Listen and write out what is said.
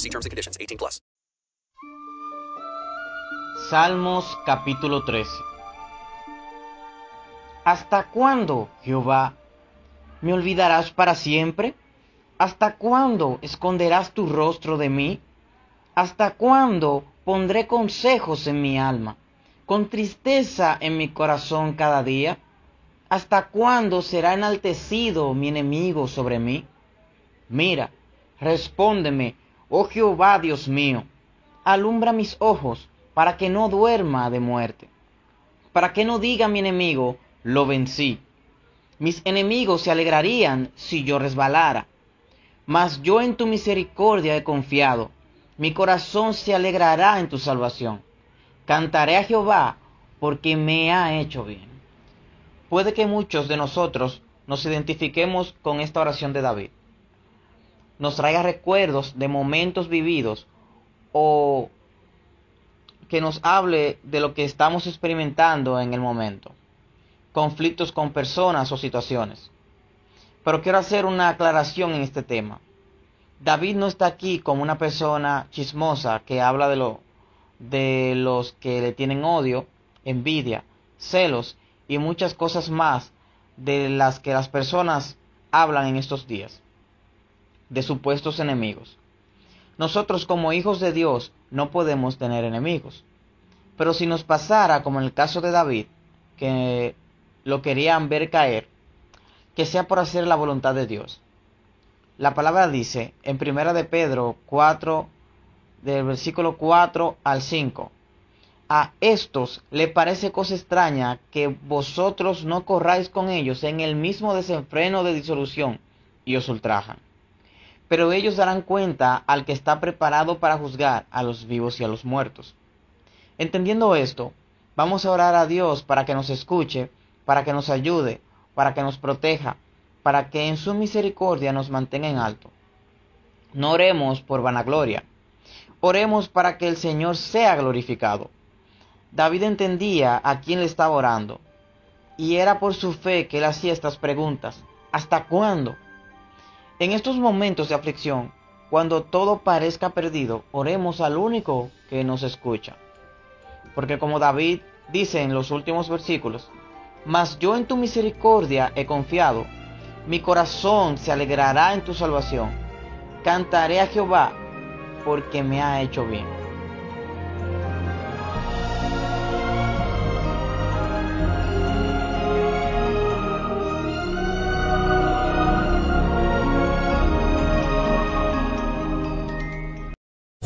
See terms and conditions. 18 plus. Salmos capítulo 13 ¿Hasta cuándo, Jehová, me olvidarás para siempre? ¿Hasta cuándo esconderás tu rostro de mí? ¿Hasta cuándo pondré consejos en mi alma, con tristeza en mi corazón cada día? ¿Hasta cuándo será enaltecido mi enemigo sobre mí? Mira, respóndeme, oh Jehová Dios mío, alumbra mis ojos para que no duerma de muerte, para que no diga mi enemigo, lo vencí. Mis enemigos se alegrarían si yo resbalara. Mas yo en tu misericordia he confiado. Mi corazón se alegrará en tu salvación. Cantaré a Jehová porque me ha hecho bien. Puede que muchos de nosotros nos identifiquemos con esta oración de David. Nos traiga recuerdos de momentos vividos o que nos hable de lo que estamos experimentando en el momento conflictos con personas o situaciones. Pero quiero hacer una aclaración en este tema. David no está aquí como una persona chismosa que habla de lo de los que le tienen odio, envidia, celos y muchas cosas más de las que las personas hablan en estos días, de supuestos enemigos. Nosotros como hijos de Dios no podemos tener enemigos. Pero si nos pasara como en el caso de David, que lo querían ver caer, que sea por hacer la voluntad de Dios. La palabra dice en Primera de Pedro 4, del versículo 4 al 5, a estos le parece cosa extraña que vosotros no corráis con ellos en el mismo desenfreno de disolución y os ultrajan. Pero ellos darán cuenta al que está preparado para juzgar a los vivos y a los muertos. Entendiendo esto, vamos a orar a Dios para que nos escuche para que nos ayude, para que nos proteja, para que en su misericordia nos mantenga en alto. No oremos por vanagloria, oremos para que el Señor sea glorificado. David entendía a quién le estaba orando, y era por su fe que él hacía estas preguntas. ¿Hasta cuándo? En estos momentos de aflicción, cuando todo parezca perdido, oremos al único que nos escucha. Porque como David dice en los últimos versículos, mas yo en tu misericordia he confiado. Mi corazón se alegrará en tu salvación. Cantaré a Jehová porque me ha hecho bien.